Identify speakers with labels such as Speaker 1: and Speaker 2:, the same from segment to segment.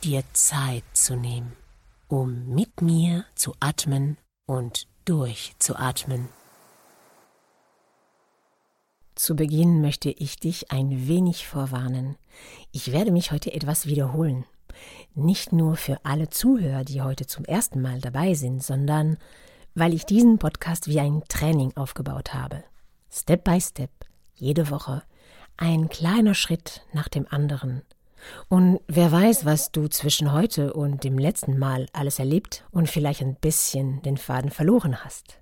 Speaker 1: dir Zeit zu nehmen, um mit mir zu atmen und durchzuatmen. Zu Beginn möchte ich dich ein wenig vorwarnen. Ich werde mich heute etwas wiederholen. Nicht nur für alle Zuhörer, die heute zum ersten Mal dabei sind, sondern weil ich diesen Podcast wie ein Training aufgebaut habe. Step by Step, jede Woche, ein kleiner Schritt nach dem anderen – und wer weiß, was du zwischen heute und dem letzten Mal alles erlebt und vielleicht ein bisschen den Faden verloren hast.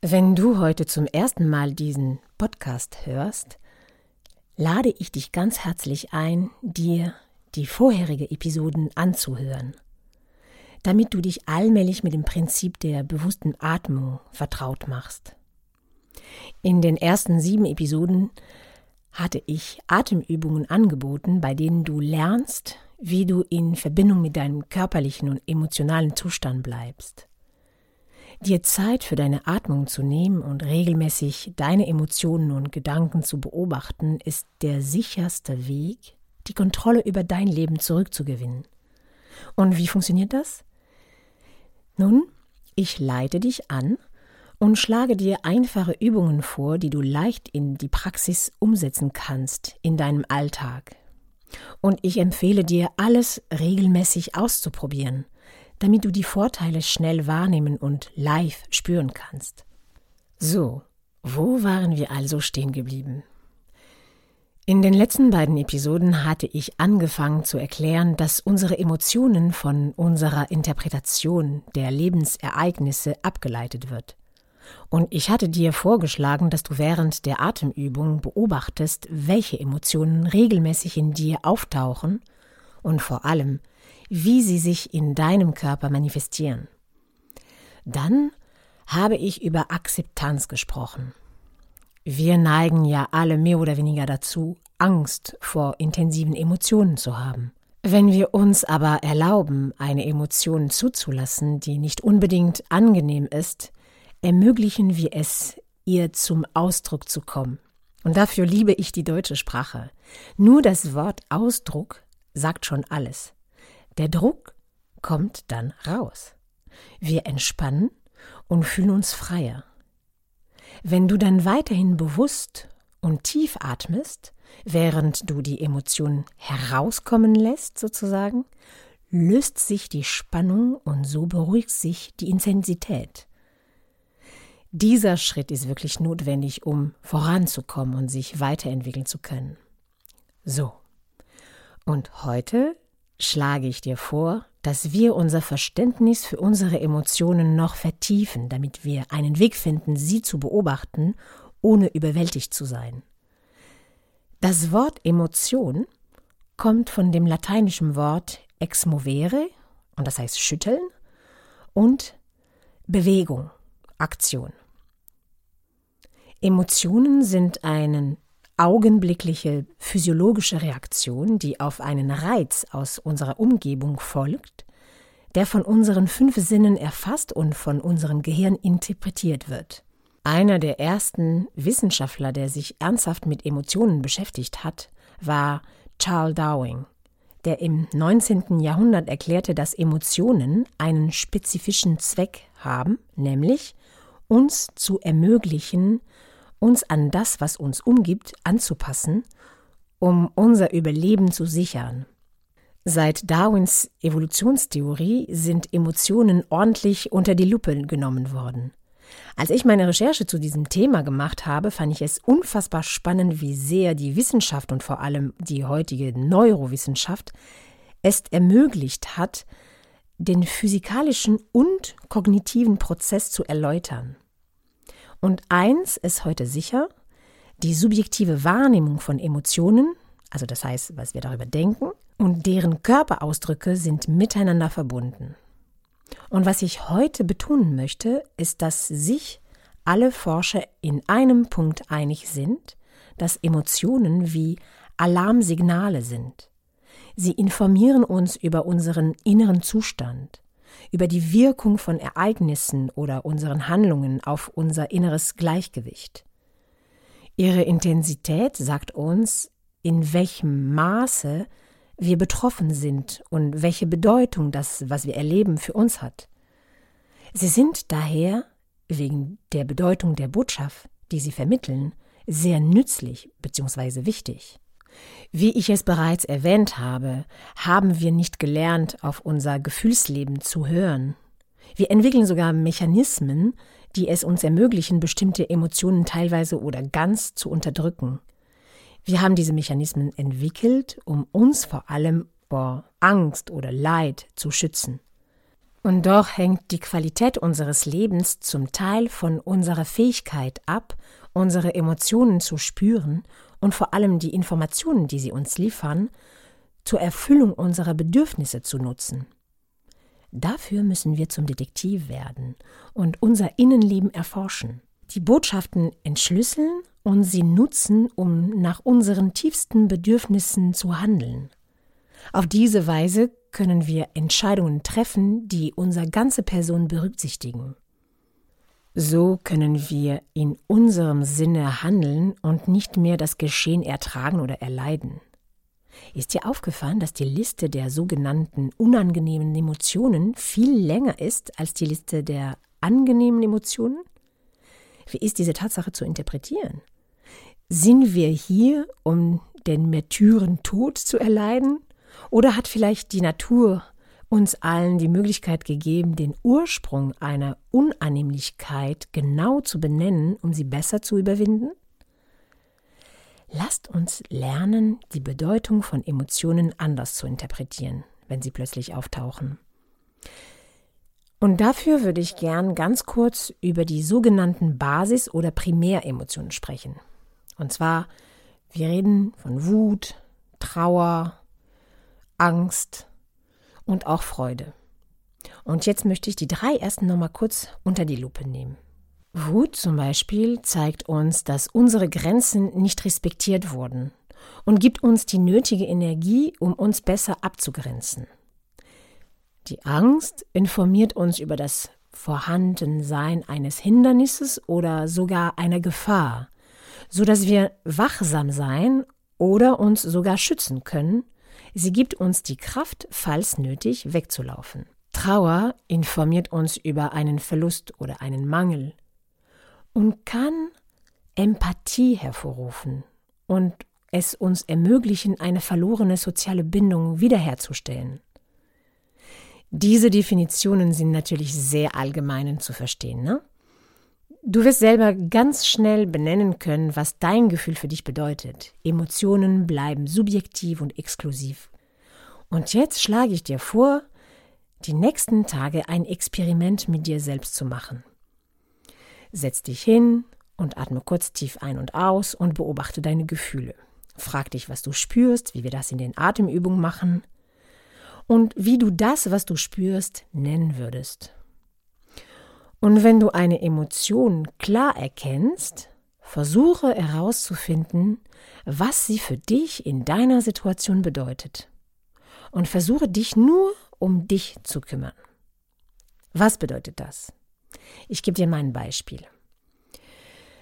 Speaker 1: Wenn du heute zum ersten Mal diesen Podcast hörst, lade ich dich ganz herzlich ein, dir die vorherige Episoden anzuhören, damit du dich allmählich mit dem Prinzip der bewussten Atmung vertraut machst. In den ersten sieben Episoden hatte ich Atemübungen angeboten, bei denen du lernst, wie du in Verbindung mit deinem körperlichen und emotionalen Zustand bleibst. Dir Zeit für deine Atmung zu nehmen und regelmäßig deine Emotionen und Gedanken zu beobachten, ist der sicherste Weg, die Kontrolle über dein Leben zurückzugewinnen. Und wie funktioniert das? Nun, ich leite dich an und schlage dir einfache Übungen vor, die du leicht in die Praxis umsetzen kannst in deinem Alltag. Und ich empfehle dir, alles regelmäßig auszuprobieren, damit du die Vorteile schnell wahrnehmen und live spüren kannst. So, wo waren wir also stehen geblieben? In den letzten beiden Episoden hatte ich angefangen zu erklären, dass unsere Emotionen von unserer Interpretation der Lebensereignisse abgeleitet wird. Und ich hatte dir vorgeschlagen, dass du während der Atemübung beobachtest, welche Emotionen regelmäßig in dir auftauchen und vor allem, wie sie sich in deinem Körper manifestieren. Dann habe ich über Akzeptanz gesprochen. Wir neigen ja alle mehr oder weniger dazu, Angst vor intensiven Emotionen zu haben. Wenn wir uns aber erlauben, eine Emotion zuzulassen, die nicht unbedingt angenehm ist, ermöglichen wir es, ihr zum Ausdruck zu kommen. Und dafür liebe ich die deutsche Sprache. Nur das Wort Ausdruck sagt schon alles. Der Druck kommt dann raus. Wir entspannen und fühlen uns freier. Wenn du dann weiterhin bewusst und tief atmest, während du die Emotionen herauskommen lässt, sozusagen, löst sich die Spannung und so beruhigt sich die Intensität. Dieser Schritt ist wirklich notwendig, um voranzukommen und sich weiterentwickeln zu können. So. Und heute schlage ich dir vor, dass wir unser Verständnis für unsere Emotionen noch vertiefen, damit wir einen Weg finden, sie zu beobachten, ohne überwältigt zu sein. Das Wort Emotion kommt von dem lateinischen Wort ex movere, und das heißt schütteln, und Bewegung. Aktion. Emotionen sind eine augenblickliche physiologische Reaktion, die auf einen Reiz aus unserer Umgebung folgt, der von unseren fünf Sinnen erfasst und von unserem Gehirn interpretiert wird. Einer der ersten Wissenschaftler, der sich ernsthaft mit Emotionen beschäftigt hat, war Charles Darwin, der im 19. Jahrhundert erklärte, dass Emotionen einen spezifischen Zweck haben, nämlich uns zu ermöglichen, uns an das, was uns umgibt, anzupassen, um unser Überleben zu sichern. Seit Darwins Evolutionstheorie sind Emotionen ordentlich unter die Lupe genommen worden. Als ich meine Recherche zu diesem Thema gemacht habe, fand ich es unfassbar spannend, wie sehr die Wissenschaft und vor allem die heutige Neurowissenschaft es ermöglicht hat, den physikalischen und kognitiven Prozess zu erläutern. Und eins ist heute sicher, die subjektive Wahrnehmung von Emotionen, also das heißt, was wir darüber denken, und deren Körperausdrücke sind miteinander verbunden. Und was ich heute betonen möchte, ist, dass sich alle Forscher in einem Punkt einig sind, dass Emotionen wie Alarmsignale sind. Sie informieren uns über unseren inneren Zustand, über die Wirkung von Ereignissen oder unseren Handlungen auf unser inneres Gleichgewicht. Ihre Intensität sagt uns, in welchem Maße wir betroffen sind und welche Bedeutung das, was wir erleben, für uns hat. Sie sind daher, wegen der Bedeutung der Botschaft, die sie vermitteln, sehr nützlich bzw. wichtig. Wie ich es bereits erwähnt habe, haben wir nicht gelernt, auf unser Gefühlsleben zu hören. Wir entwickeln sogar Mechanismen, die es uns ermöglichen, bestimmte Emotionen teilweise oder ganz zu unterdrücken. Wir haben diese Mechanismen entwickelt, um uns vor allem vor Angst oder Leid zu schützen. Und doch hängt die Qualität unseres Lebens zum Teil von unserer Fähigkeit ab, unsere Emotionen zu spüren und vor allem die Informationen, die sie uns liefern, zur Erfüllung unserer Bedürfnisse zu nutzen. Dafür müssen wir zum Detektiv werden und unser Innenleben erforschen, die Botschaften entschlüsseln und sie nutzen, um nach unseren tiefsten Bedürfnissen zu handeln. Auf diese Weise können wir Entscheidungen treffen, die unsere ganze Person berücksichtigen. So können wir in unserem Sinne handeln und nicht mehr das Geschehen ertragen oder erleiden. Ist dir aufgefallen, dass die Liste der sogenannten unangenehmen Emotionen viel länger ist als die Liste der angenehmen Emotionen? Wie ist diese Tatsache zu interpretieren? Sind wir hier, um den Märtyrentod zu erleiden? Oder hat vielleicht die Natur uns allen die Möglichkeit gegeben, den Ursprung einer Unannehmlichkeit genau zu benennen, um sie besser zu überwinden? Lasst uns lernen, die Bedeutung von Emotionen anders zu interpretieren, wenn sie plötzlich auftauchen. Und dafür würde ich gern ganz kurz über die sogenannten Basis- oder Primäremotionen sprechen. Und zwar, wir reden von Wut, Trauer, Angst und auch Freude. Und jetzt möchte ich die drei ersten nochmal kurz unter die Lupe nehmen. Wut zum Beispiel zeigt uns, dass unsere Grenzen nicht respektiert wurden und gibt uns die nötige Energie, um uns besser abzugrenzen. Die Angst informiert uns über das Vorhandensein eines Hindernisses oder sogar einer Gefahr, so dass wir wachsam sein oder uns sogar schützen können. Sie gibt uns die Kraft, falls nötig, wegzulaufen. Trauer informiert uns über einen Verlust oder einen Mangel und kann Empathie hervorrufen und es uns ermöglichen, eine verlorene soziale Bindung wiederherzustellen. Diese Definitionen sind natürlich sehr allgemein zu verstehen. Ne? Du wirst selber ganz schnell benennen können, was dein Gefühl für dich bedeutet. Emotionen bleiben subjektiv und exklusiv. Und jetzt schlage ich dir vor, die nächsten Tage ein Experiment mit dir selbst zu machen. Setz dich hin und atme kurz tief ein und aus und beobachte deine Gefühle. Frag dich, was du spürst, wie wir das in den Atemübungen machen und wie du das, was du spürst, nennen würdest. Und wenn du eine Emotion klar erkennst, versuche herauszufinden, was sie für dich in deiner Situation bedeutet. Und versuche dich nur um dich zu kümmern. Was bedeutet das? Ich gebe dir mal ein Beispiel.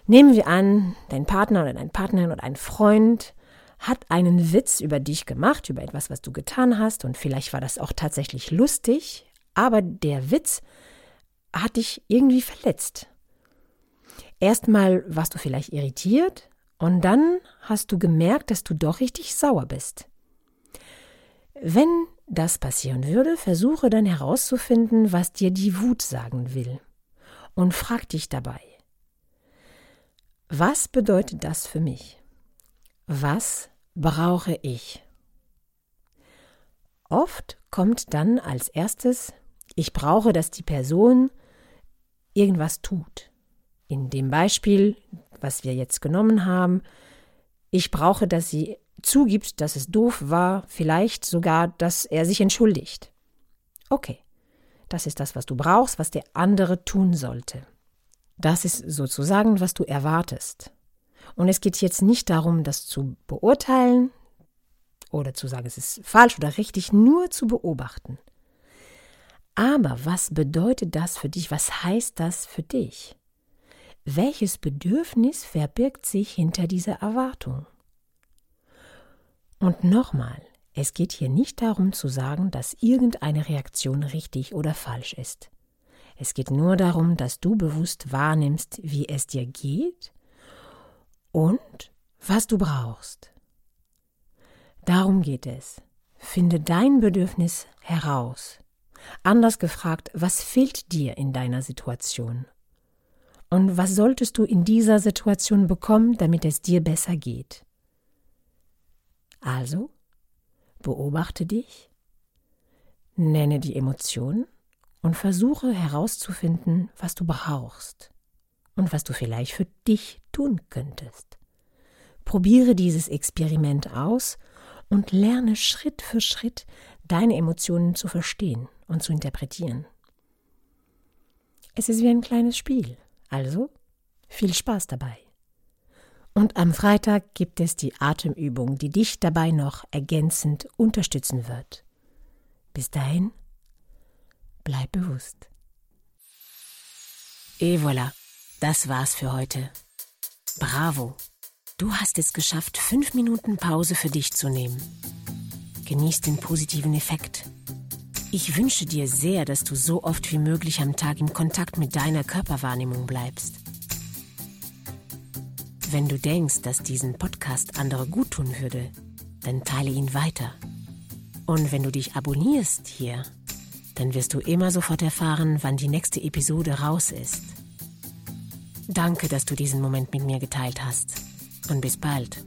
Speaker 1: Nehmen wir an, dein Partner oder dein Partnerin oder ein Freund hat einen Witz über dich gemacht, über etwas, was du getan hast, und vielleicht war das auch tatsächlich lustig, aber der Witz hat dich irgendwie verletzt. Erstmal warst du vielleicht irritiert und dann hast du gemerkt, dass du doch richtig sauer bist. Wenn das passieren würde, versuche dann herauszufinden, was dir die Wut sagen will. Und frag dich dabei, was bedeutet das für mich? Was brauche ich? Oft kommt dann als erstes, ich brauche, dass die Person irgendwas tut. In dem Beispiel, was wir jetzt genommen haben, ich brauche, dass sie zugibt, dass es doof war, vielleicht sogar, dass er sich entschuldigt. Okay, das ist das, was du brauchst, was der andere tun sollte. Das ist sozusagen, was du erwartest. Und es geht jetzt nicht darum, das zu beurteilen oder zu sagen, es ist falsch oder richtig, nur zu beobachten. Aber was bedeutet das für dich? Was heißt das für dich? Welches Bedürfnis verbirgt sich hinter dieser Erwartung? Und nochmal, es geht hier nicht darum zu sagen, dass irgendeine Reaktion richtig oder falsch ist. Es geht nur darum, dass du bewusst wahrnimmst, wie es dir geht und was du brauchst. Darum geht es. Finde dein Bedürfnis heraus. Anders gefragt, was fehlt dir in deiner Situation? Und was solltest du in dieser Situation bekommen, damit es dir besser geht? Also, beobachte dich, nenne die Emotionen und versuche herauszufinden, was du brauchst und was du vielleicht für dich tun könntest. Probiere dieses Experiment aus und lerne Schritt für Schritt deine Emotionen zu verstehen und zu interpretieren. Es ist wie ein kleines Spiel, also viel Spaß dabei. Und am Freitag gibt es die Atemübung, die dich dabei noch ergänzend unterstützen wird. Bis dahin, bleib bewusst. Et voilà, das war's für heute. Bravo! Du hast es geschafft, fünf Minuten Pause für dich zu nehmen. Genieß den positiven Effekt. Ich wünsche dir sehr, dass du so oft wie möglich am Tag im Kontakt mit deiner Körperwahrnehmung bleibst. Wenn du denkst, dass diesen Podcast andere gut tun würde, dann teile ihn weiter. Und wenn du dich abonnierst hier, dann wirst du immer sofort erfahren, wann die nächste Episode raus ist. Danke, dass du diesen Moment mit mir geteilt hast. Und bis bald.